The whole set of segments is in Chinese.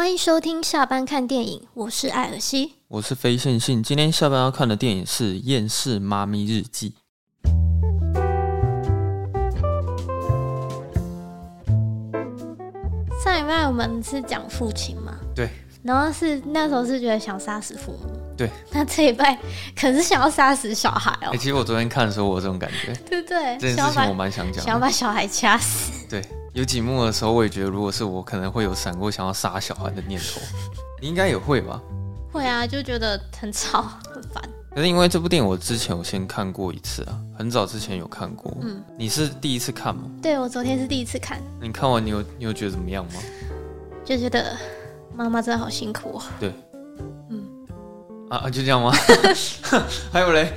欢迎收听下班看电影，我是艾尔西，我是非线性。今天下班要看的电影是《厌世妈咪日记》。上礼拜我们是讲父亲嘛？对。然后是那时候是觉得想杀死父母。对。那这一拜可是想要杀死小孩哦。欸，其实我昨天看的时候，我有这种感觉。对对。这件事情我蛮想讲的。想要把小孩掐死。对。有几幕的时候，我也觉得，如果是我，可能会有闪过想要杀小孩的念头。你应该也会吧？会啊，就觉得很吵，很烦。可是因为这部电影，我之前有先看过一次啊，很早之前有看过。嗯，你是第一次看吗？对，我昨天是第一次看。你看完，你有你有觉得怎么样吗？就觉得妈妈真的好辛苦哦。对，嗯，啊，就这样吗？还有嘞，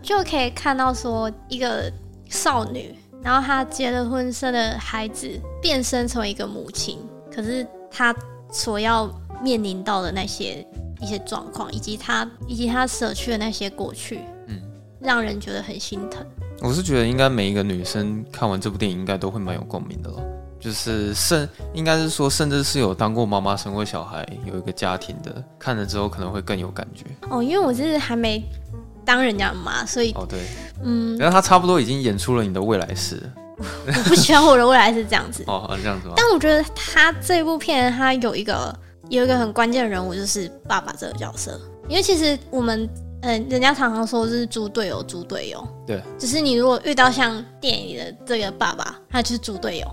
就可以看到说一个少女。然后她结了婚，生了孩子，变身成为一个母亲。可是她所要面临到的那些一些状况，以及她以及她舍去的那些过去，嗯，让人觉得很心疼。我是觉得应该每一个女生看完这部电影，应该都会蛮有共鸣的咯。就是甚应该是说，甚至是有当过妈妈、生过小孩、有一个家庭的，看了之后可能会更有感觉。哦，因为我是还没。当人家妈，所以哦对，嗯，然后他差不多已经演出了你的未来式。我不希望我的未来是这样子 哦，这样子吗？但我觉得他这部片他有一个有一个很关键的人物，就是爸爸这个角色。因为其实我们嗯、呃，人家常常说是猪队友，猪队友。对，只是你如果遇到像电影里的这个爸爸，他就是猪队友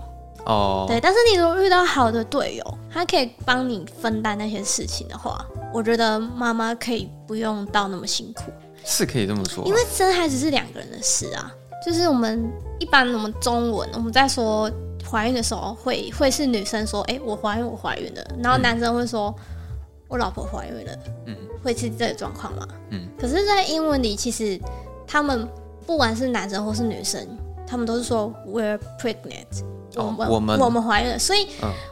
哦。对，但是你如果遇到好的队友，他可以帮你分担那些事情的话，我觉得妈妈可以不用到那么辛苦。是可以这么说，因为生孩子是两个人的事啊。就是我们一般我们中文我们在说怀孕的时候会，会会是女生说：“哎、欸，我怀孕，我怀孕了。”然后男生会说：“我老婆怀孕了。”嗯，会是这个状况吗？嗯。可是，在英文里，其实他们不管是男生或是女生，他们都是说 “we're pregnant”，哦、我们我们怀孕了。所以，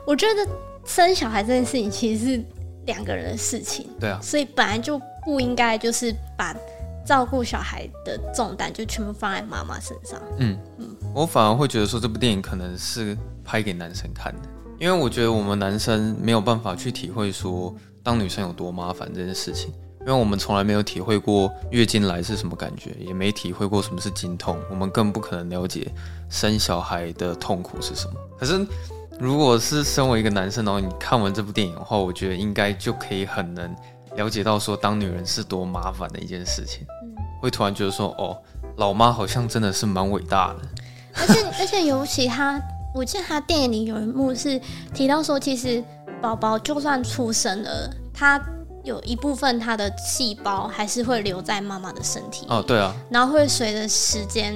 我觉得生小孩这件事情其实是两个人的事情。对啊。所以本来就不应该就是把。照顾小孩的重担就全部放在妈妈身上。嗯嗯，我反而会觉得说这部电影可能是拍给男生看的，因为我觉得我们男生没有办法去体会说当女生有多麻烦这件事情，因为我们从来没有体会过月经来是什么感觉，也没体会过什么是经痛，我们更不可能了解生小孩的痛苦是什么。可是如果是身为一个男生，然后你看完这部电影的话，我觉得应该就可以很能。了解到说当女人是多麻烦的一件事情，嗯，会突然觉得说哦，老妈好像真的是蛮伟大的。而且而且尤其他，我记得他电影里有一幕是提到说，其实宝宝就算出生了，他有一部分他的细胞还是会留在妈妈的身体。哦，对啊。然后会随着时间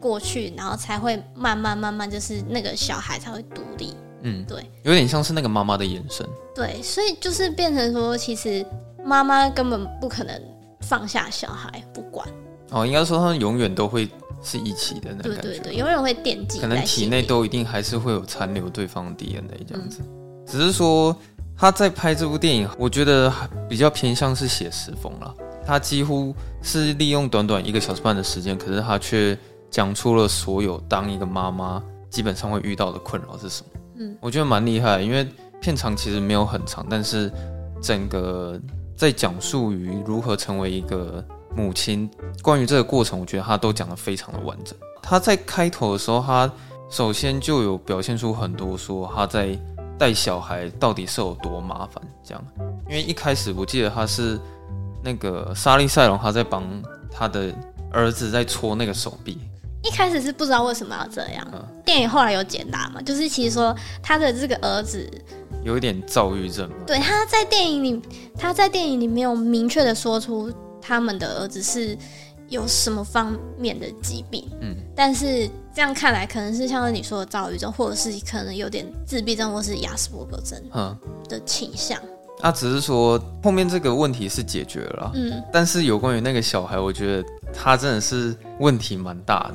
过去，然后才会慢慢慢慢，就是那个小孩才会独立。嗯，对，有点像是那个妈妈的眼神。对，所以就是变成说，其实妈妈根本不可能放下小孩不管。哦，应该说他们永远都会是一起的那种感觉。对对对，永远会惦记。可能体内都一定还是会有残留对方的 DNA 这样子。嗯，只是说他在拍这部电影，我觉得比较偏向是写实风了。他几乎是利用短短一个小时半的时间，可是他却讲出了所有当一个妈妈基本上会遇到的困扰是什么。嗯，我觉得蛮厉害，因为片长其实没有很长，但是整个在讲述于如何成为一个母亲，关于这个过程，我觉得他都讲得非常的完整。他在开头的时候，他首先就有表现出很多说他在带小孩到底是有多麻烦这样。因为一开始我记得他是那个莎莉赛隆，他在帮他的儿子在搓那个手臂。一开始是不知道为什么要这样，嗯、电影后来有解答嘛？就是其实说他的这个儿子有一点躁郁症。对，他在电影里，他在电影里没有明确的说出他们的儿子是有什么方面的疾病。嗯，但是这样看来，可能是像是你说的躁郁症，或者是可能有点自闭症，或是亚斯伯格症的倾向。他、嗯啊、只是说后面这个问题是解决了，嗯，但是有关于那个小孩，我觉得。他真的是问题蛮大的，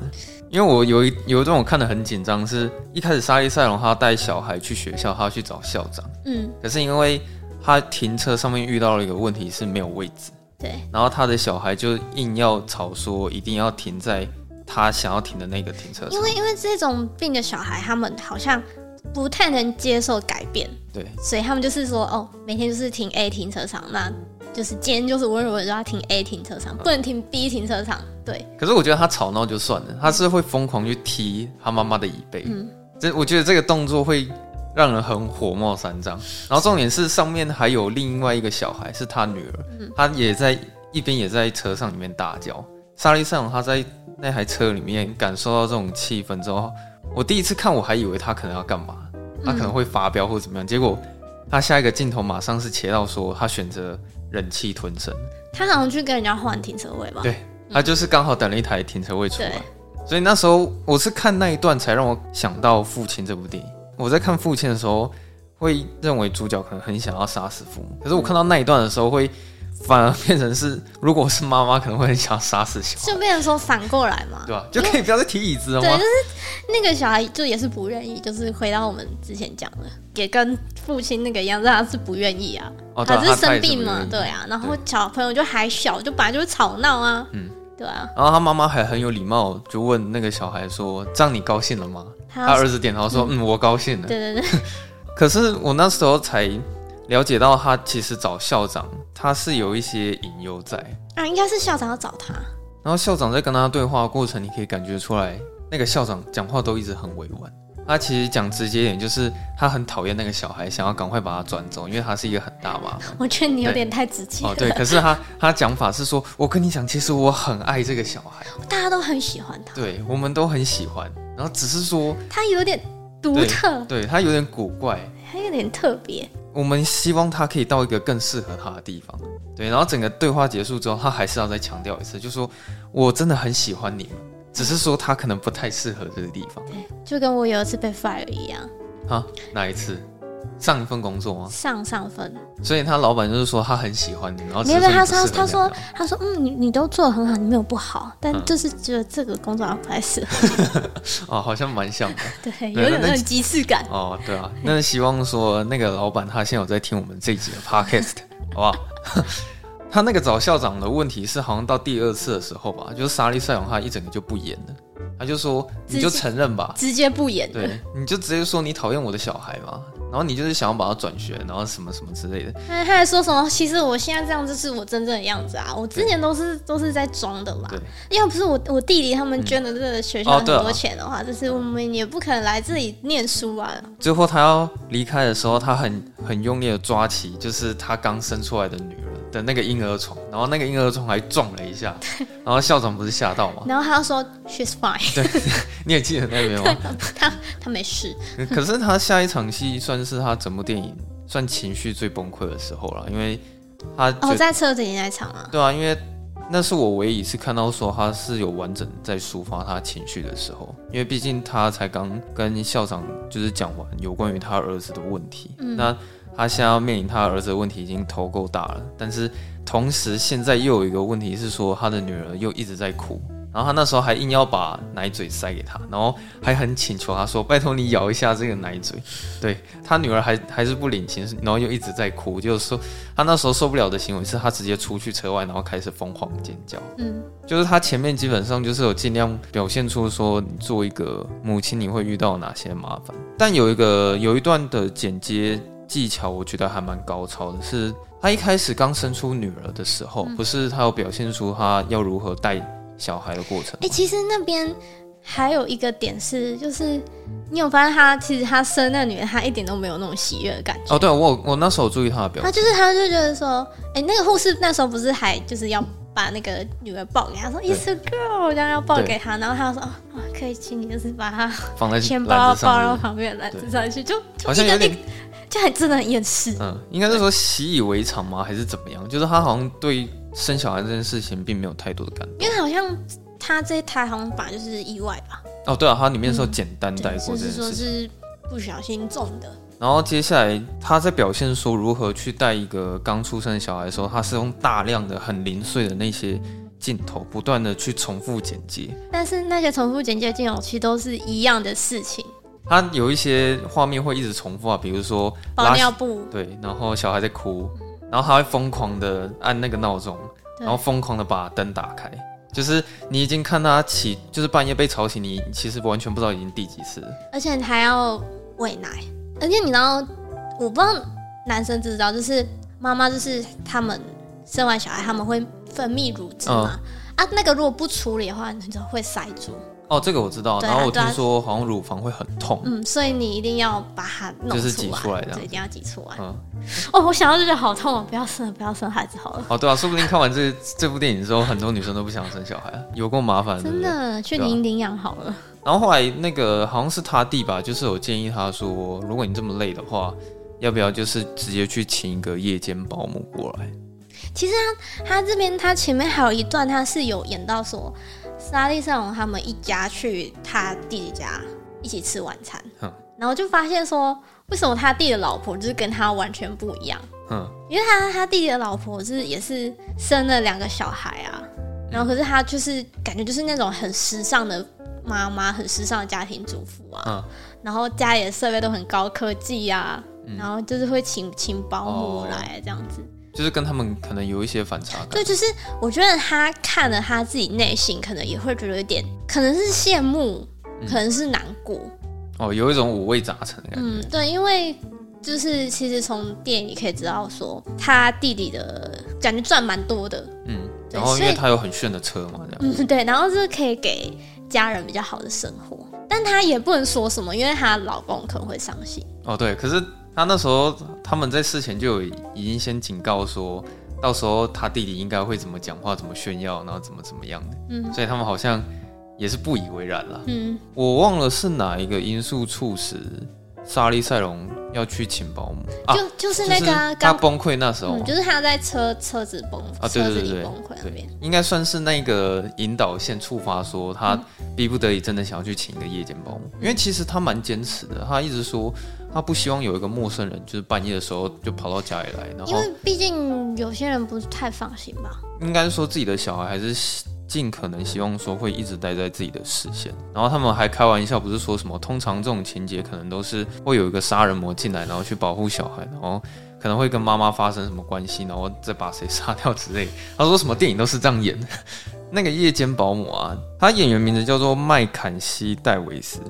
因为我有一有一段我看得很紧张，是一开始莎莉赛隆他带小孩去学校，他要去找校长，嗯，可是因为他停车上面遇到了一个问题是没有位置，对，然后他的小孩就硬要吵说一定要停在他想要停的那个停车场，因为因为这种病的小孩，他们好像不太能接受改变，对，所以他们就是说，哦，每天就是停 A 停车场，那就是今天就是温柔的就要停 A 停车场，不能停 B 停车场。对。可是我觉得他吵闹就算了，他是会疯狂去踢他妈妈的椅背。嗯。这我觉得这个动作会让人很火冒三丈。然后重点是上面还有另外一个小孩，是他女儿，他也在一边也在车上里面大叫。莎莉赛隆他在那台车里面感受到这种气氛之后。我第一次看，我还以为他可能要干嘛，他可能会发飙或者怎么样。结果他下一个镜头马上是切到说他选择忍气吞声。他好像去跟人家换停车位吧？对，他就是刚好等了一台停车位出来。所以那时候我是看那一段才让我想到《父亲》这部电影。我在看《父亲》的时候，会认为主角可能很想要杀死父母，可是我看到那一段的时候会。反而变成是，如果是妈妈，可能会很想杀死小孩，就变成说反过来嘛，对吧？就可以不要再提椅子了吗？对，就是那个小孩就也是不愿意，就是回到我们之前讲的，也跟父亲那个一样，他是不愿意啊，哦、他是生病嘛，对啊。然后小朋友就还小，就本来就是吵闹啊，嗯，对啊。然后他妈妈还很有礼貌，就问那个小孩说：“这样你高兴了吗？”他，他儿子点头说：“嗯，嗯，我高兴了。”对对对。可是我那时候才。了解到他其实找校长，他是有一些隐忧在啊，应该是校长要找他。然后校长在跟他对话的过程，你可以感觉出来，那个校长讲话都一直很委婉。他其实讲直接一点，就是他很讨厌那个小孩，想要赶快把他转走，因为他是一个很大妈。我觉得你有点太直接了。哦，对，可是他他讲法是说，我跟你讲，其实我很爱这个小孩，大家都很喜欢他，对，我们都很喜欢。然后只是说他有点独特，对，对他有点古怪，他有点特别。我们希望他可以到一个更适合他的地方，对。然后整个对话结束之后，他还是要再强调一次，就说我真的很喜欢你们，只是说他可能不太适合这个地方。对，就跟我有一次被 fire 一样。啊？哪一次？上一份工作吗？上上份，所以他老板就是说他很喜欢你，然后没有他说他说他说嗯，你你都做的很好，你没有不好，但就是觉得这个工作不太适合。哦，好像蛮像的，对，有点那种即视感。哦，对啊，那希望说那个老板他现在有在听我们这一集的 podcast，好不好？他那个找校长的问题是好像到第二次的时候吧，就是莎莉赛隆他一整个就不演了，他就说你就承认吧，直接不演，对，你就直接说你讨厌我的小孩嘛。然后你就是想要把他转学，然后什么什么之类的。他还说什么？其实我现在这样就是我真正的样子啊！我之前都是都是在装的嘛。对。要不是我我弟弟他们捐的这个学校很多钱的话，就、嗯哦啊、是我们也不可能来这里念书啊。最后他要离开的时候，他很很用力的抓起，就是他刚生出来的女儿的那个婴儿床，然后那个婴儿床还撞了一下。然后校长不是吓到吗？然后他说 She's fine。对，你也记得那边吗？他他没事。可是他下一场戏算。是他整部电影算情绪最崩溃的时候了，因为他哦在车子里那场啊，对啊，因为那是我唯一一次看到说他是有完整在抒发他情绪的时候，因为毕竟他才刚跟校长就是讲完有关于他儿子的问题，嗯、那他现在要面临他儿子的问题已经头够大了，但是同时现在又有一个问题是说他的女儿又一直在哭。然后他那时候还硬要把奶嘴塞给他，然后还很请求他说：“拜托你咬一下这个奶嘴。”对，他女儿还还是不领情，然后又一直在哭，就是说他那时候受不了的行为是他直接出去车外，然后开始疯狂尖叫。嗯，就是他前面基本上就是有尽量表现出说你做一个母亲你会遇到哪些麻烦，但有一个有一段的剪接技巧，我觉得还蛮高超的，是他一开始刚生出女儿的时候，不是他有表现出他要如何带。小孩的过程，哎、欸，其实那边还有一个点是，就是你有发现他其实他生那女儿，他一点都没有那种喜悦的感觉。哦，对，我我那时候注意他的表情，他就是他就觉得说，哎、欸，那个护士那时候不是还就是要把那个女儿抱给他，说 It's a girl，这样要抱给他，然后他说，哦，可以请你就是把他放在钱包抱到旁边篮子上去，就就好像有点，就还真的很厌世。嗯，应该是说习以为常吗？还是怎么样？就是他好像对。生小孩这件事情并没有太多的感动，因为好像他这一胎好像本来就是意外吧？哦，对啊，他里面说简单带过这件事，就是说是不小心中的。然后接下来他在表现说如何去带一个刚出生的小孩的时候，他是用大量的很零碎的那些镜头，不断的去重复剪接。但是那些重复剪接镜头其实都是一样的事情。他有一些画面会一直重复啊，比如说包尿布，对，然后小孩在哭。然后他会疯狂的按那个闹钟，然后疯狂的把灯打开，就是你已经看他起，就是半夜被吵醒，你其实完全不知道已经第几次，而且还要喂奶，而且你知道，我不知道男生知不知道，就是妈妈就是他们生完小孩他们会分泌乳汁嘛，嗯、啊，那个如果不处理的话，你就会塞住。哦，这个我知道。啊、然后我听说好像乳房会很痛。嗯，所以你一定要把它弄出来，就是挤出来的，对，一定要挤出来。嗯。哦，我想到就觉得好痛哦！不要生，不要生孩子好了。哦，对啊，说不定看完这这部电影之后，很多女生都不想生小孩，有够麻烦。真的，去领领养好了。然后后来那个好像是他弟吧，就是我建议他说，如果你这么累的话，要不要就是直接去请一个夜间保姆过来？其实他他这边他前面还有一段，他是有演到说。莎莉赛隆他们一家去他弟弟家一起吃晚餐，嗯、然后就发现说，为什么他弟的老婆就是跟他完全不一样？嗯，因为他他弟弟的老婆是也是生了两个小孩啊，然后可是他就是感觉就是那种很时尚的妈妈，很时尚的家庭主妇啊，嗯、然后家里的设备都很高科技啊，嗯、然后就是会请请保姆来这样子。哦就是跟他们可能有一些反差感。对，就是我觉得他看了他自己内心，可能也会觉得有点，可能是羡慕，嗯、可能是难过。哦，有一种五味杂陈的感觉。嗯，对，因为就是其实从电影里可以知道说，他弟弟的感觉赚蛮多的。嗯，然后因为他有很炫的车嘛，这样。嗯，对，然后是可以给家人比较好的生活，但他也不能说什么，因为她老公可能会伤心。哦，对，可是。他那时候他们在事前就有已经先警告说，到时候他弟弟应该会怎么讲话、怎么炫耀，然后怎么怎么样的。嗯，所以他们好像也是不以为然了。嗯，我忘了是哪一个因素促使莎莉赛隆要去请保姆，就、啊、就就是那个、啊、他崩溃那时候、嗯，就是他在车车子崩啊，对对对对，崩溃那边，应该算是那个引导线触发，说他逼不得已真的想要去请一个夜间保姆，嗯、因为其实他蛮坚持的，他一直说。他不希望有一个陌生人，就是半夜的时候就跑到家里来，然后因为毕竟有些人不是太放心吧。应该是说自己的小孩还是尽可能希望说会一直待在自己的视线。然后他们还开玩笑，不是说什么通常这种情节可能都是会有一个杀人魔进来，然后去保护小孩，然后可能会跟妈妈发生什么关系，然后再把谁杀掉之类。他说什么电影都是这样演的。那个夜间保姆啊，他演员名字叫做麦坎西·戴维斯。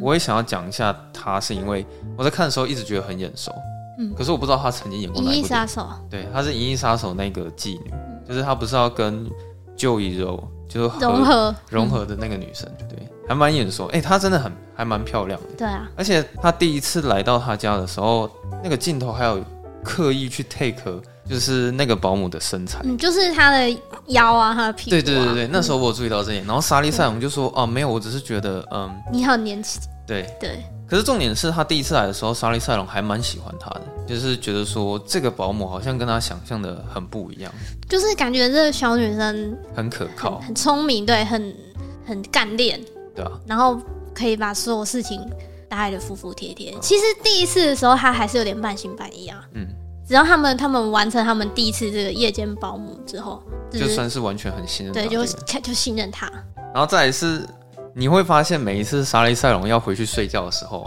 我也想要讲一下他，是因为我在看的时候一直觉得很眼熟，嗯，可是我不知道他曾经演过哪部。银翼杀手，对，他是《银翼杀手》那个妓女，嗯、就是他不是要跟旧一柔就是融合融合的那个女生，嗯、对，还蛮眼熟。哎、欸，她真的很还蛮漂亮的，对啊。而且她第一次来到他家的时候，那个镜头还有刻意去 take，就是那个保姆的身材，嗯，就是她的腰啊，她的屁股、啊。对对对对，嗯、那时候我有注意到这点。然后莎莉赛我们就说：“哦、啊，没有，我只是觉得，嗯，你好年轻。”对对，对，可是重点是他第一次来的时候，莎莉赛隆还蛮喜欢他的，就是觉得说这个保姆好像跟他想象的很不一样，就是感觉这个小女生很可靠、很聪明，对，很很干练，对啊，然后可以把所有事情打理的服服帖帖。其实第一次的时候，他还是有点半信半疑啊，嗯，只要他们他们完成他们第一次这个夜间保姆之后，就是、就算是完全很信任他，对，就就信任他，然后再来是。你会发现，每一次莎莉赛隆要回去睡觉的时候，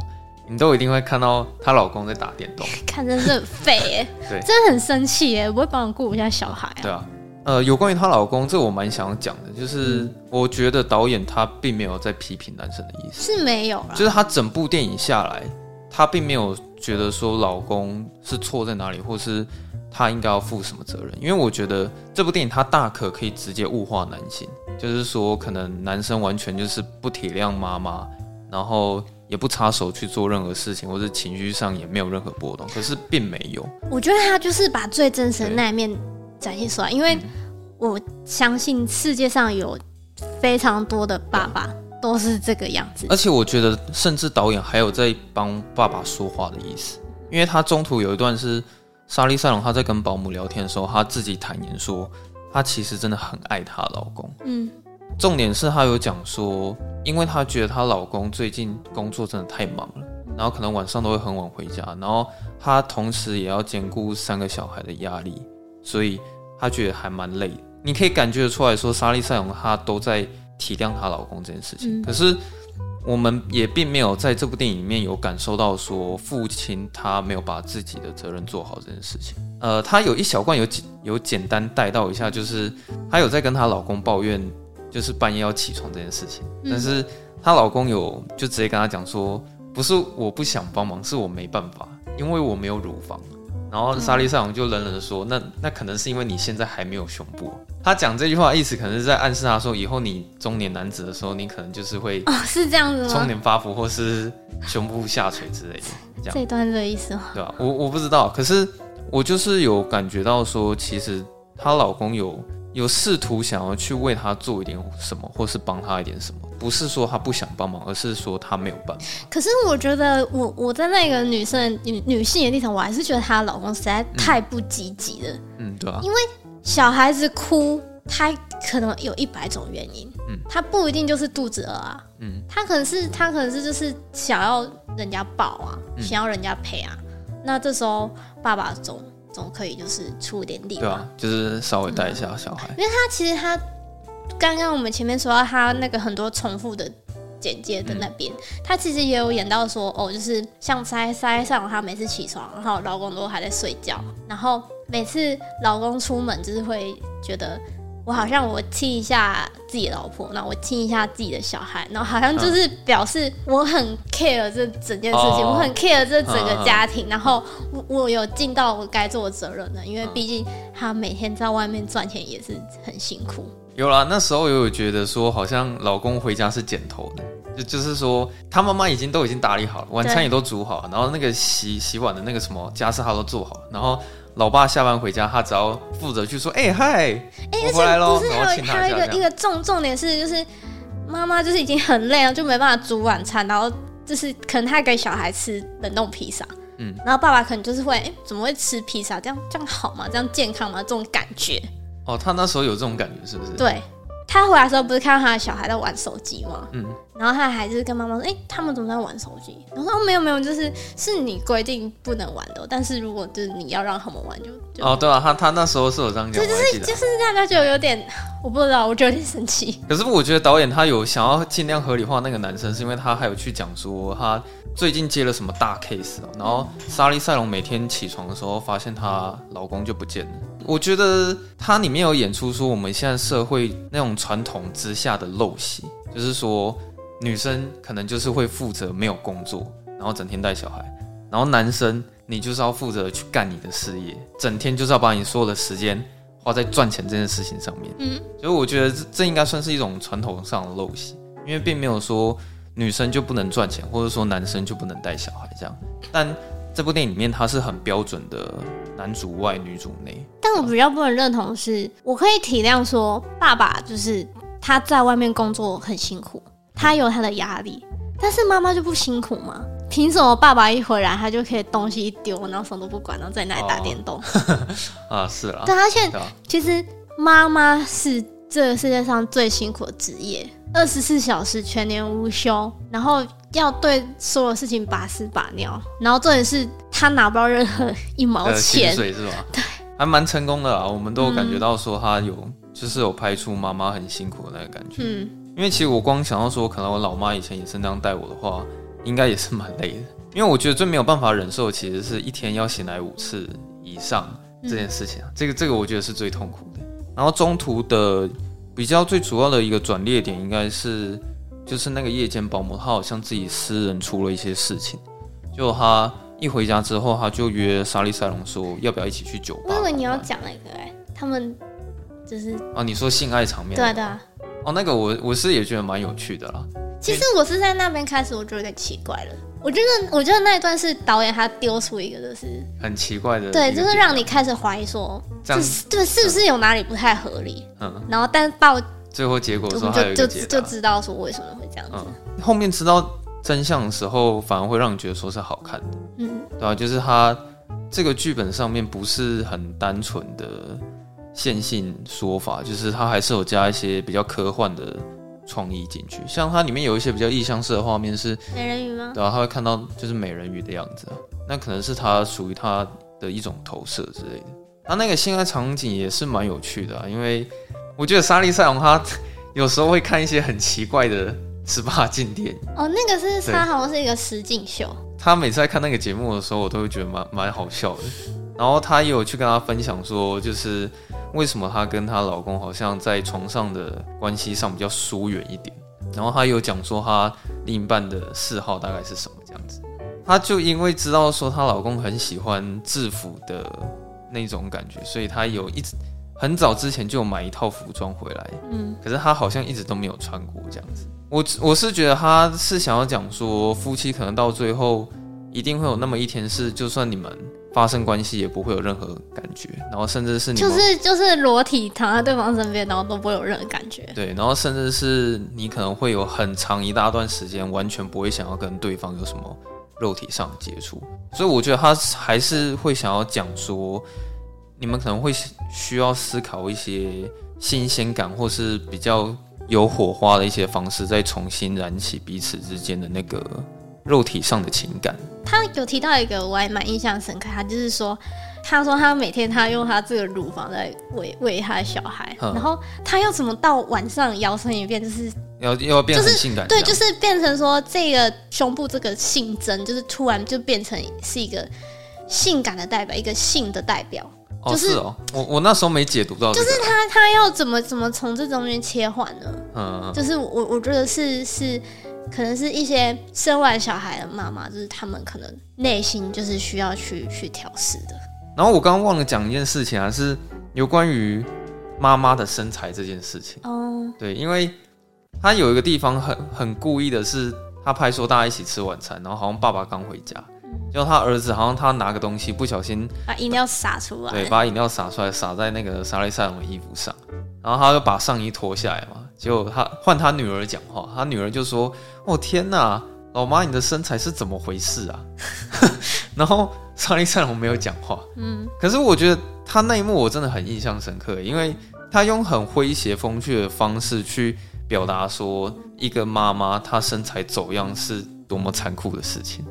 你都一定会看到她老公在打电动，看真是很废哎，对，真的很生气耶，不会帮我顾一下小孩。啊？对啊，呃，有关于她老公，这我蛮想讲的，就是我觉得导演他并没有在批评男生的意思，是没有啦，就是他整部电影下来，他并没有觉得说老公是错在哪里，或是他应该要负什么责任，因为我觉得这部电影他大可可以直接物化男性。就是说，可能男生完全就是不体谅妈妈，然后也不插手去做任何事情，或者情绪上也没有任何波动。可是并没有，我觉得他就是把最真实的那一面展现出来。因为我相信世界上有非常多的爸爸都是这个样子。而且我觉得，甚至导演还有在帮爸爸说话的意思，因为他中途有一段是莎莉赛隆她在跟保姆聊天的时候，她自己坦言说。她其实真的很爱她老公，嗯，重点是她有讲说，因为她觉得她老公最近工作真的太忙了，然后可能晚上都会很晚回家，然后她同时也要兼顾三个小孩的压力，所以她觉得还蛮累的。你可以感觉得出来说，莎莉赛隆她都在体谅她老公这件事情，嗯，可是。我们也并没有在这部电影里面有感受到说父亲他没有把自己的责任做好这件事情。呃，他有一小段有简有简单带到一下，就是她有在跟她老公抱怨，就是半夜要起床这件事情。但是她老公有就直接跟她讲说，不是我不想帮忙，是我没办法，因为我没有乳房。然后莎莉赛隆就冷冷的说：“那那可能是因为你现在还没有胸部。”他讲这句话意思可能是在暗示他说，以后你中年男子的时候，你可能就是会哦，是这样子吗？中年发福或是胸部下垂之类的，这样。这段的意思吗？对吧？我我不知道，可是我就是有感觉到说，其实她老公有有试图想要去为他做一点什么，或是帮他一点什么。不是说他不想帮忙，而是说他没有办法。可是我觉得我，我我在那个女生女女性的立场，我还是觉得她老公实在太不积极了。嗯，对啊。因为小孩子哭，他可能有一百种原因。嗯，他不一定就是肚子饿啊。嗯，他可能是他可能是就是想要人家抱啊，嗯、想要人家陪啊。那这时候爸爸总总可以就是出点力。对啊，就是稍微带一下小孩。嗯、因为他其实他。刚刚我们前面说到他那个很多重复的简介的那边，嗯、他其实也有演到说哦，就是像莎莉赛隆，他每次起床，然后老公都还在睡觉，然后每次老公出门就是会觉得我好像我亲一下自己的老婆，然后我亲一下自己的小孩，然后好像就是表示我很 care 这整件事情，嗯、我很 care 这整个家庭，嗯、然后我我有尽到我该做的责任的，因为毕竟他每天在外面赚钱也是很辛苦。有啦，那时候也有觉得说，好像老公回家是剪头的，就就是说，他妈妈已经都已经打理好了，晚餐也都煮好了，然后那个洗洗碗的那个什么家事他都做好了，然后老爸下班回家，他只要负责去说，哎、欸、嗨，哎，我回来喽，是还有还有一个一个重重点是，就是妈妈就是已经很累了，就没办法煮晚餐，然后就是可能他给小孩吃冷冻披萨，嗯，然后爸爸可能就是会，哎、欸，怎么会吃披萨？这样这样好吗？这样健康吗？这种感觉。哦，他那时候有这种感觉，是不是？对，他回来的时候不是看到他的小孩在玩手机吗？嗯，然后他还是跟妈妈说：“哎、欸，他们怎么在玩手机？”然后说：“没有没有，就是是你规定不能玩的，但是如果就是你要让他们玩就，就哦，对啊，他他那时候是有这样讲，对，就是就是让他就有点，我不知道，我就有点生气。可是我觉得导演他有想要尽量合理化那个男生，是因为他还有去讲说他最近接了什么大 case，然后莎莉赛隆每天起床的时候发现她老公就不见了。我觉得它里面有演出说我们现在社会那种传统之下的陋习，就是说女生可能就是会负责没有工作，然后整天带小孩，然后男生你就是要负责去干你的事业，整天就是要把你所有的时间花在赚钱这件事情上面。嗯，所以我觉得这这应该算是一种传统上的陋习，因为并没有说女生就不能赚钱，或者说男生就不能带小孩这样，但。这部电影里面，他是很标准的男主外女主内。但我比较不能认同的是，我可以体谅说，爸爸就是他在外面工作很辛苦，他有他的压力。但是妈妈就不辛苦吗？凭什么爸爸一回来，他就可以东西一丢，然后什么都不管，然后在那里打电动？哦、啊，是啊。对，而且其实妈妈是这个世界上最辛苦的职业，二十四小时全年无休，然后。要对所有事情把屎把尿，然后重点是他拿不到任何一毛钱，水是吧？对，还蛮成功的啊。我们都有感觉到说他有，嗯、就是有拍出妈妈很辛苦的那个感觉。嗯，因为其实我光想到说，可能我老妈以前也是那样带我的话，应该也是蛮累的。因为我觉得最没有办法忍受，其实是一天要醒来五次以上这件事情。嗯、这个这个我觉得是最痛苦的。然后中途的比较最主要的一个转捩点，应该是。就是那个夜间保姆，他好像自己私人出了一些事情。就他一回家之后，他就约莎莉塞隆说，要不要一起去酒吧？我以为你要讲那个哎、欸，他们就是哦，你说性爱场面？对对啊。哦，那个我我是也觉得蛮有趣的啦。其实我是在那边开始，我觉得有点奇怪了。我觉得我觉得那一段是导演他丢出一个就是很奇怪的，对，就是让你开始怀疑说，这样对是不是有哪里不太合理？嗯，然后但到。最后结果说还有一个解答，就就知道说为什么会这样子。嗯，后面知道真相的时候，反而会让你觉得说是好看的。嗯，对啊？就是他这个剧本上面不是很单纯的线性说法，就是它还是有加一些比较科幻的创意进去。像它里面有一些比较意象式的画面是美人鱼吗？对啊，他会看到就是美人鱼的样子，那可能是它属于它的一种投射之类的。他那个性爱场景也是蛮有趣的啊，因为。我觉得莎莉赛隆他 有时候会看一些很奇怪的十八禁电影哦，那个是他好像是一个实景秀。他每次在看那个节目的时候，我都会觉得蛮蛮好笑的。然后她也有去跟她分享说，就是为什么她跟她老公好像在床上的关系上比较疏远一点。然后她有讲说她另一半的嗜好大概是什么这样子。她就因为知道说她老公很喜欢制服的那种感觉，所以她有一直很早之前就买一套服装回来。嗯，可是她好像一直都没有穿过这样子。我我是觉得她是想要讲说，夫妻可能到最后一定会有那么一天是，就算你们。发生关系也不会有任何感觉，然后甚至是你就是就是裸体躺在对方身边，然后都不会有任何感觉。对，然后甚至是你可能会有很长一大段时间完全不会想要跟对方有什么肉体上的接触。所以我觉得他还是会想要讲说，你们可能会需要思考一些新鲜感，或是比较有火花的一些方式，再重新燃起彼此之间的那个。肉体上的情感，他有提到一个我还蛮印象深刻，他就是说，他说他每天他用他这个乳房在喂喂他的小孩，然后他要怎么到晚上摇身一变，就是要要变成性感，对，就是变成说这个胸部这个性征，就是突然就变成是一个性感的代表，一个性的代表，就是哦，我我那时候没解读到，就是他他要怎么怎么从这中间切换呢？嗯，就是我我觉得是是。可能是一些生完小孩的妈妈，就是他们可能内心就是需要去去调试的。然后我刚刚忘了讲一件事情啊，是有关于妈妈的身材这件事情。哦，对，因为他有一个地方很很故意的是，他拍说大家一起吃晚餐，然后好像爸爸刚回家，然后、他儿子好像他拿个东西不小心把饮料洒出来，对，把饮料洒出来洒在那个莎莉赛隆的衣服上，然后他就把上衣脱下来嘛。结果他换他女儿讲话，他女儿就说：“哦天哪，老妈，你的身材是怎么回事啊？” 然后莎莉赛隆没有讲话。嗯，可是我觉得他那一幕我真的很印象深刻，因为他用很诙谐风趣的方式去表达说，一个妈妈她身材走样是多么残酷的事情。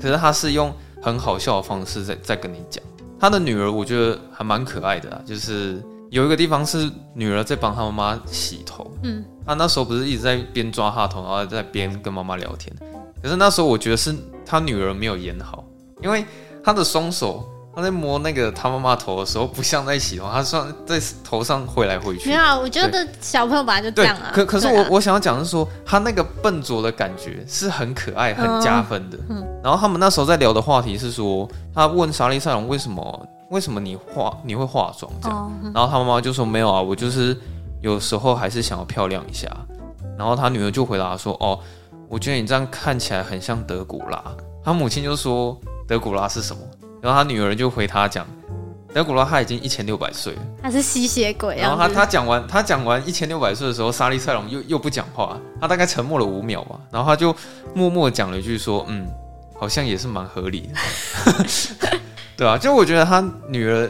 可是他是用很好笑的方式在在跟你讲。他的女儿我觉得还蛮可爱的啊，就是。有一个地方是女儿在帮她妈妈洗头，嗯，她那时候不是一直在边抓她头，然后在边跟妈妈聊天。可是那时候我觉得是她女儿没有演好，因为她的双手她在摸那个她妈妈头的时候，不像在洗头，她像在头上挥来挥去。没有，我觉得小朋友本来就这样啊。可可是我我想要讲的是说，她那个笨拙的感觉是很可爱、很加分的。嗯，然后他们那时候在聊的话题是说，他问莎莉赛隆为什么。为什么你化你会化妆这样？Oh, 然后他妈妈就说没有啊，我就是有时候还是想要漂亮一下。然后他女儿就回答说：“哦，我觉得你这样看起来很像德古拉。”他母亲就说：“德古拉是什么？”然后他女儿就回他讲：“德古拉他已经一千六百岁了，他是吸血鬼。”然后他他讲完他讲完一千六百岁的时候，莎莉赛隆又又不讲话，他大概沉默了五秒吧，然后他就默默讲了一句说：“嗯，好像也是蛮合理的。”对啊，就我觉得他女儿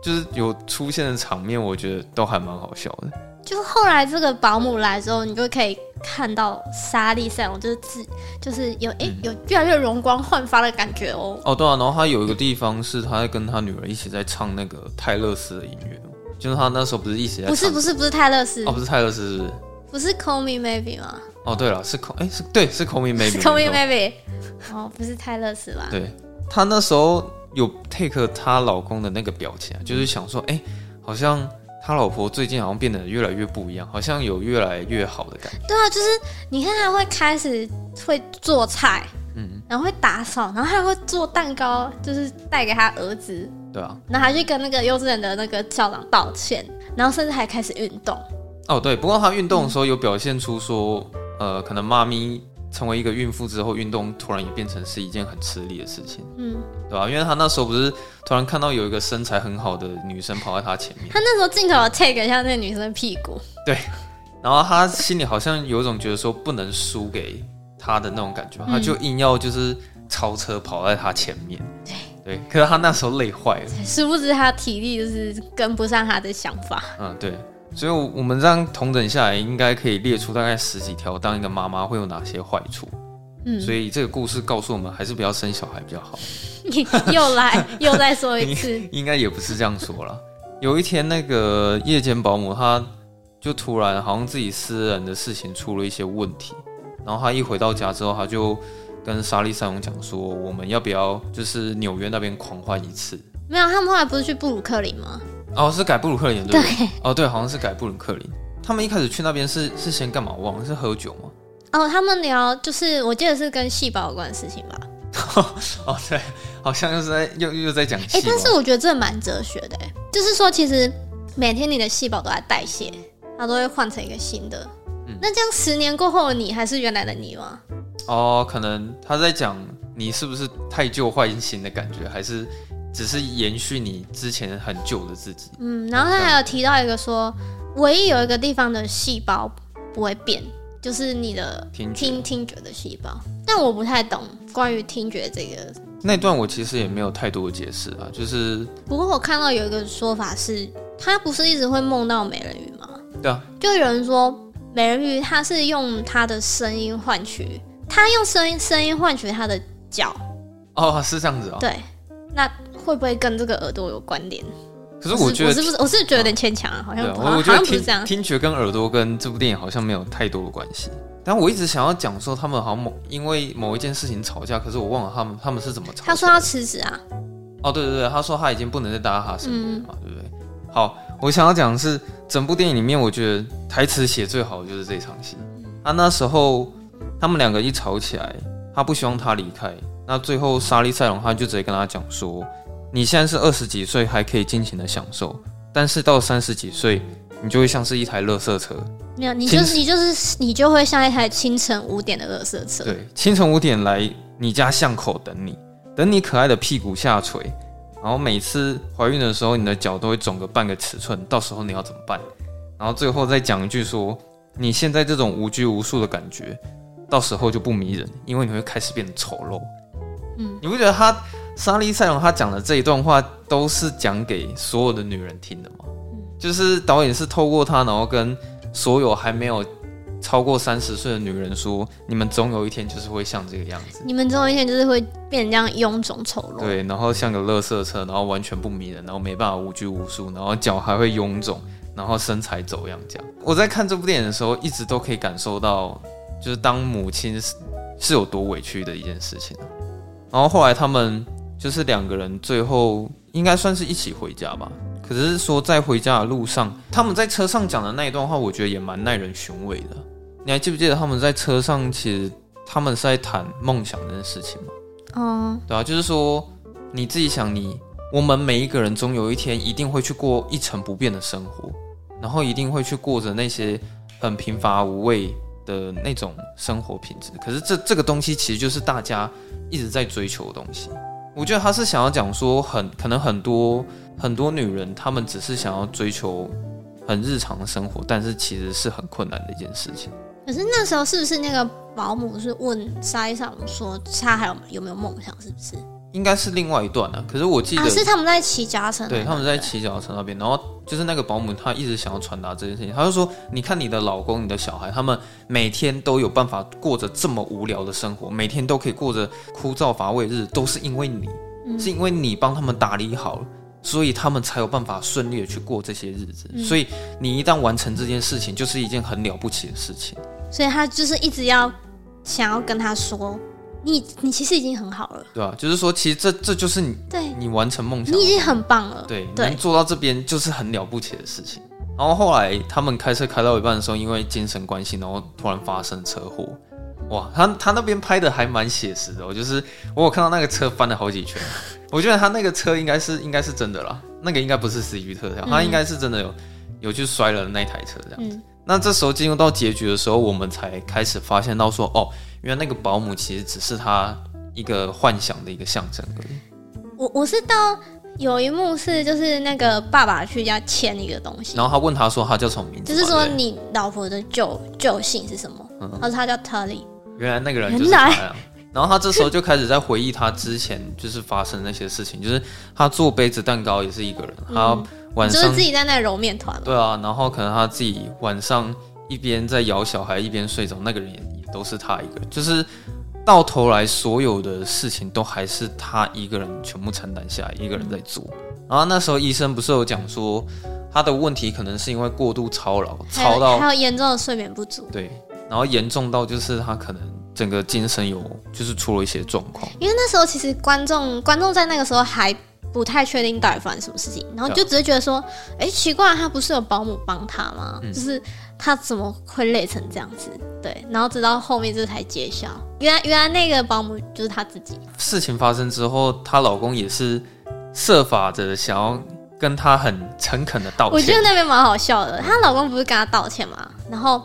就是有出现的场面，我觉得都还蛮好笑的。就是后来这个保姆来之后，你就可以看到莎莉赛隆就是自就是有哎、欸、有越来越容光焕发的感觉哦。哦，对啊，然后他有一个地方是他在跟他女儿一起在唱那个泰勒斯的音乐，就是他那时候不是一起在唱，不是不是不是泰勒斯哦，不是泰勒斯是不是？不是 Call Me Maybe 吗？哦，对了，是 Call 哎是对是 Call Me Maybe，Call Me Maybe 哦，不是泰勒斯吧？对，他那时候。有 take 她老公的那个表情啊，就是想说，哎、欸，好像他老婆最近好像变得越来越不一样，好像有越来越好的感觉。对啊，就是你看他会开始会做菜，嗯，然后会打扫，然后还会做蛋糕，就是带给他儿子。对啊，然后还去跟那个幼稚园的那个校长道歉，然后甚至还开始运动。哦，对，不过他运动的时候有表现出说，嗯、呃，可能妈咪。成为一个孕妇之后，运动突然也变成是一件很吃力的事情，嗯，对吧？因为他那时候不是突然看到有一个身材很好的女生跑在他前面，他那时候镜头有 take 一下那个女生的屁股，对，然后他心里好像有一种觉得说不能输给他的那种感觉，嗯、他就硬要就是超车跑在他前面，对。对，可是他那时候累坏了，殊不知他体力就是跟不上他的想法，嗯，对。所以，我们这样同等下来，应该可以列出大概十几条，当一个妈妈会有哪些坏处。嗯，所以这个故事告诉我们，还是不要生小孩比较好。你 又来，又再说一次。应该也不是这样说了。有一天，那个夜间保姆，她就突然好像自己私人的事情出了一些问题，然后她一回到家之后，她就跟莎莉赛隆讲说：“我们要不要就是纽约那边狂欢一次？”没有，他们后来不是去布鲁克林吗？哦，是改布鲁克林对不对？对。哦，对，好像是改布鲁克林。他们一开始去那边是是先干嘛？我忘了是喝酒吗？哦，他们聊就是我记得是跟细胞有关的事情吧。哦，对，好像又是在又又在讲。哎、欸，但是我觉得这蛮哲学的，就是说，其实每天你的细胞都在代谢，它都会换成一个新的。嗯，那这样十年过后的你还是原来的你吗？哦，可能他在讲你是不是太旧换新的感觉，还是只是延续你之前很旧的自己？嗯，然后他还有提到一个说，唯一有一个地方的细胞不会变。就是你的听听听觉的细胞，但我不太懂关于听觉这个那段，我其实也没有太多的解释啊。就是不过我看到有一个说法是，他不是一直会梦到美人鱼吗？对啊，就有人说美人鱼他是用他的声音换取，他用声音声音换取他的脚。哦，是这样子哦。对，那会不会跟这个耳朵有关联？可是我觉得我是不是我是觉得有点牵强啊，好像我我觉得听听觉跟耳朵跟这部电影好像没有太多的关系。但我一直想要讲说他们好像某因为某一件事情吵架，可是我忘了他们他们是怎么吵。他说要辞职啊。哦，对对对，他说他已经不能再待在他身边了嘛，对不对？好，我想要讲的是整部电影里面，我觉得台词写最好的就是这场戏。啊，那时候他们两个一吵起来，他不希望他离开，那最后莎莉赛隆他就直接跟他讲说。你现在是二十几岁，还可以尽情的享受，但是到三十几岁，你就会像是一台垃圾车。没有，你就是你就是你就会像一台清晨五点的垃圾车。对，清晨五点来你家巷口等你，等你可爱的屁股下垂，然后每次怀孕的时候，你的脚都会肿个半个尺寸，到时候你要怎么办？然后最后再讲一句说，你现在这种无拘无束的感觉，到时候就不迷人，因为你会开始变得丑陋。嗯，你不觉得他？莎莉赛隆她讲的这一段话都是讲给所有的女人听的吗？就是导演是透过她，然后跟所有还没有超过三十岁的女人说：你们总有一天就是会像这个样子，你们总有一天就是会变成这样臃肿丑陋。对，然后像个垃圾车，然后完全不迷人，然后没办法无拘无束，然后脚还会臃肿，然后身材走样这样。我在看这部电影的时候，一直都可以感受到，就是当母亲是是有多委屈的一件事情。然后后来他们。就是两个人最后应该算是一起回家吧。可是说在回家的路上，他们在车上讲的那一段话，我觉得也蛮耐人寻味的。你还记不记得他们在车上，其实他们是在谈梦想这件事情吗？嗯，对啊，就是说你自己想你，你我们每一个人总有一天一定会去过一成不变的生活，然后一定会去过着那些很平凡无味的那种生活品质。可是这这个东西其实就是大家一直在追求的东西。我觉得他是想要讲说很，可能很多很多女人，她们只是想要追求很日常的生活，但是其实是很困难的一件事情。可是那时候是不是那个保姆是问莎莉赛隆说，他还有有没有梦想？是不是？应该是另外一段了、啊。可是我记得、啊、是他们在骑脚踏车，对，他们在骑脚踏车那边，然后就是那个保姆，她一直想要传达这件事情。她就说：“你看你的老公、你的小孩，他们每天都有办法过着这么无聊的生活，每天都可以过着枯燥乏味日子，都是因为你，嗯、是因为你帮他们打理好了，所以他们才有办法顺利的去过这些日子。嗯、所以你一旦完成这件事情，就是一件很了不起的事情。所以他就是一直要想要跟他说。”你你其实已经很好了，对吧、啊？就是说，其实这这就是你对你完成梦想，你已经很棒了。对，对能做到这边就是很了不起的事情。然后后来他们开车开到一半的时候，因为精神关系，然后突然发生车祸。哇，他他那边拍的还蛮写实的，我就是我有看到那个车翻了好几圈。我觉得他那个车应该是应该是真的啦，那个应该不是 CG 特效，他应该是真的有有去摔了那台车这样子。嗯、那这时候进入到结局的时候，我们才开始发现到说哦。原来那个保姆其实只是他一个幻想的一个象征而已。我我是到有一幕是就是那个爸爸去家签一个东西，然后他问他说他叫什么名字，就是说你老婆的旧旧姓是什么？嗯、他说他叫特莉。原来那个人就是他呀。然后他这时候就开始在回忆他之前就是发生那些事情，就是他做杯子蛋糕也是一个人，嗯、他晚上就是自己在那揉面团。对啊，然后可能他自己晚上一边在摇小孩一边睡着，那个人也。都是他一个人，就是到头来所有的事情都还是他一个人全部承担下来，一个人在做。然后那时候医生不是有讲说，他的问题可能是因为过度操劳，操到还有严重的睡眠不足。对，然后严重到就是他可能整个精神有就是出了一些状况。因为那时候其实观众观众在那个时候还不太确定到底发生什么事情，然后就只是觉得说，哎、欸，奇怪，他不是有保姆帮他吗？嗯、就是他怎么会累成这样子？对，然后直到后面这才揭晓，原来原来那个保姆就是他自己。事情发生之后，她老公也是设法的想要跟她很诚恳的道歉。我觉得那边蛮好笑的，她老公不是跟她道歉吗？然后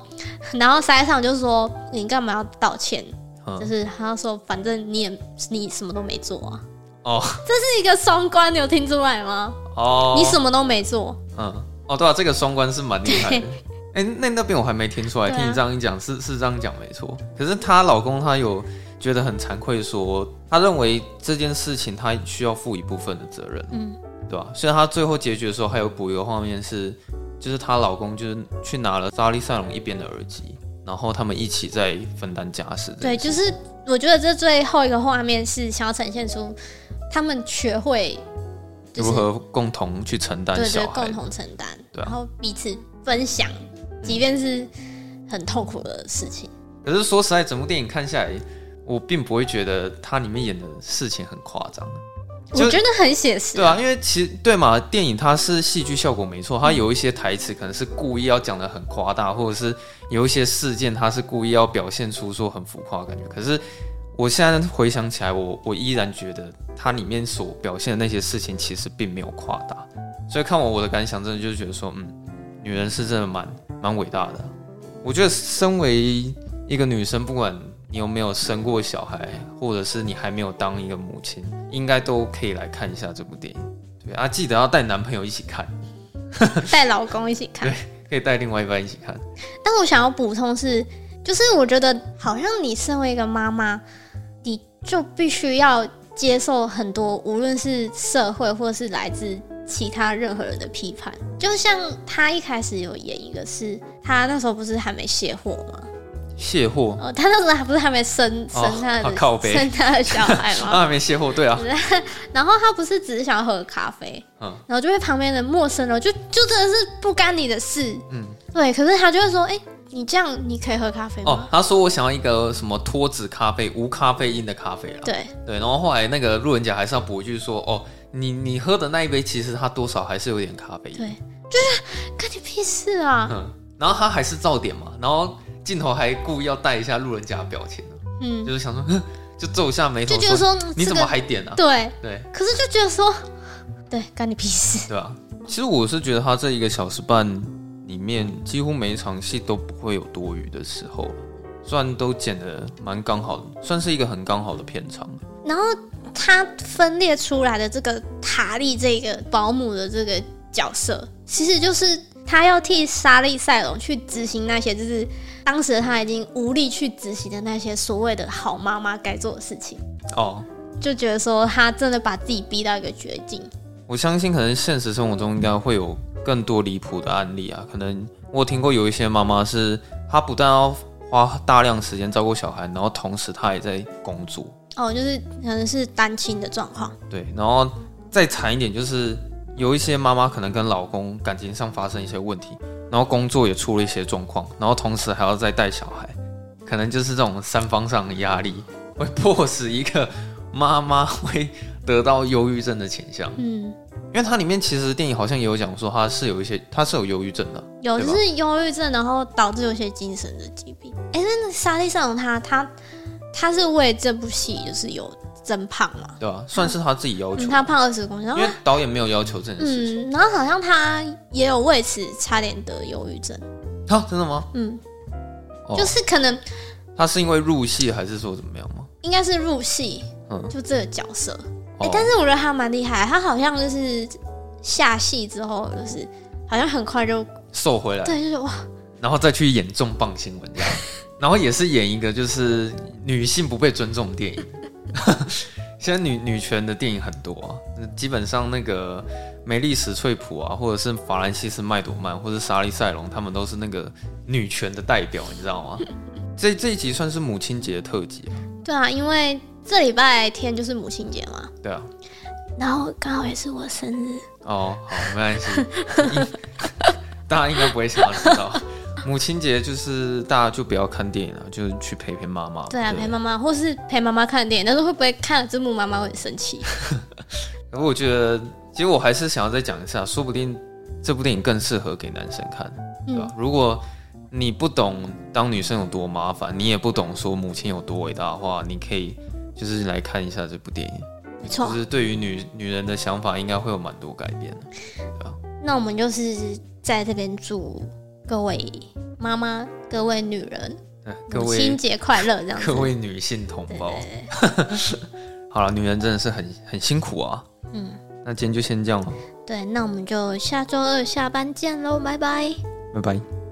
然后塞上就说：“你干嘛要道歉？”嗯、就是他说：“反正你也你什么都没做啊。”哦，这是一个双关，你有听出来吗？哦，你什么都没做。嗯，哦，对啊，这个双关是蛮厉害的。哎、欸，那那边我还没听出来，啊、听你这样一讲，是是这样讲没错。可是她老公他有觉得很惭愧说，说他认为这件事情他需要负一部分的责任，嗯，对吧？虽然他最后结局的时候还有补一个画面是，就是她老公就是去拿了莎莉赛隆一边的耳机。然后他们一起在分担家事。对，就是我觉得这最后一个画面是想要呈现出他们学会如何共同去承担，对对，共同承担，然后彼此分享，即便是很痛苦的事情。可是说实在，整部电影看下来，我并不会觉得它里面演的事情很夸张。我觉得很写实，对啊，因为其实对嘛，电影它是戏剧效果没错，它有一些台词可能是故意要讲的很夸大，或者是有一些事件它是故意要表现出说很浮夸的感觉。可是我现在回想起来，我我依然觉得它里面所表现的那些事情其实并没有夸大。所以看完我的感想，真的就是觉得说，嗯，女人是真的蛮蛮伟大的。我觉得身为一个女生，不管。你有没有生过小孩，或者是你还没有当一个母亲，应该都可以来看一下这部电影。对啊，记得要带男朋友一起看，带老公一起看，对，可以带另外一半一起看。但我想要补充是，就是我觉得好像你身为一个妈妈，你就必须要接受很多，无论是社会或者是来自其他任何人的批判。就像他一开始有演一个是，是他那时候不是还没卸货吗？卸货哦，他那时候还不是还没生生他的、哦、生他的小孩吗？他还没卸货，对啊。然后他不是只是想要喝咖啡，嗯，然后就被旁边的陌生人就就真的是不干你的事，嗯，对。可是他就会说，哎、欸，你这样你可以喝咖啡吗？哦，他说我想要一个什么脱脂咖啡，无咖啡因的咖啡了。对对，然后后来那个路人甲还是要补一句说，哦，你你喝的那一杯其实它多少还是有点咖啡因。对，就是干你屁事啊。嗯，然后他还是照点嘛，然后。镜头还故意要带一下路人甲的表情，嗯，就是想说，就皱一下眉头，就觉得说你怎么还点呢？啊？对对，可是就觉得说，对，干你屁事，对吧？其实我是觉得他这一个小时半里面，几乎每一场戏都不会有多余的时候，虽然都剪的蛮刚好的，算是一个很刚好的片长。然后他分裂出来的这个塔利这个保姆的这个角色，其实就是他要替莎莉赛隆去执行那些，就是。当时他已经无力去执行的那些所谓的好妈妈该做的事情哦，就觉得说他真的把自己逼到一个绝境。我相信可能现实生活中应该会有更多离谱的案例啊。可能我听过有一些妈妈是，她不但要花大量时间照顾小孩，然后同时她也在工作。哦，就是可能是单亲的状况。对，然后再惨一点就是有一些妈妈可能跟老公感情上发生一些问题。然后工作也出了一些状况，然后同时还要再带小孩，可能就是这种三方上的压力，会迫使一个妈妈会得到忧郁症的倾向。嗯，因为它里面其实电影好像也有讲说，他是有一些，他是有忧郁症的，有就是忧郁症，然后导致有些精神的疾病。哎，那莎莉赛隆他他他是为这部戏就是有。增胖嘛？对啊，算是他自己要求。他胖二十公斤，因为导演没有要求这件事情。嗯，然后好像他也有为此差点得忧郁症。啊，真的吗？嗯，就是可能他是因为入戏还是说怎么样吗？应该是入戏，嗯，就这个角色。哎，但是我觉得他蛮厉害，他好像就是下戏之后，就是好像很快就瘦回来。对，就是哇，然后再去演重磅新闻这样，然后也是演一个就是女性不被尊重的电影。现在女女权的电影很多啊，基本上那个梅丽史翠普啊，或者是法兰西斯麦朵曼，或者莎莉赛隆，他们都是那个女权的代表，你知道吗？这这一集算是母亲节的特辑啊。对啊，因为这礼拜天就是母亲节嘛。对啊。然后刚好也是我生日。哦，好，没关系。大家应该不会想要知道。母亲节就是大家就不要看电影了，就是去陪陪妈妈。对啊，对陪妈妈，或是陪妈妈看电影。但是会不会看了这幕妈妈会很生气？不过我觉得，其实我还是想要再讲一下，说不定这部电影更适合给男生看，对吧？嗯、如果你不懂当女生有多麻烦，你也不懂说母亲有多伟大的话，你可以就是来看一下这部电影，没错，就是对于女女人的想法应该会有蛮多改变的，对啊？那我们就是在这边祝各位妈妈、各位女人，各位母亲节快乐，这样，各位女性同胞。好了，女人真的是很很辛苦啊。嗯，那今天就先这样了。对，那我们就下周二下班见喽，拜拜，拜拜。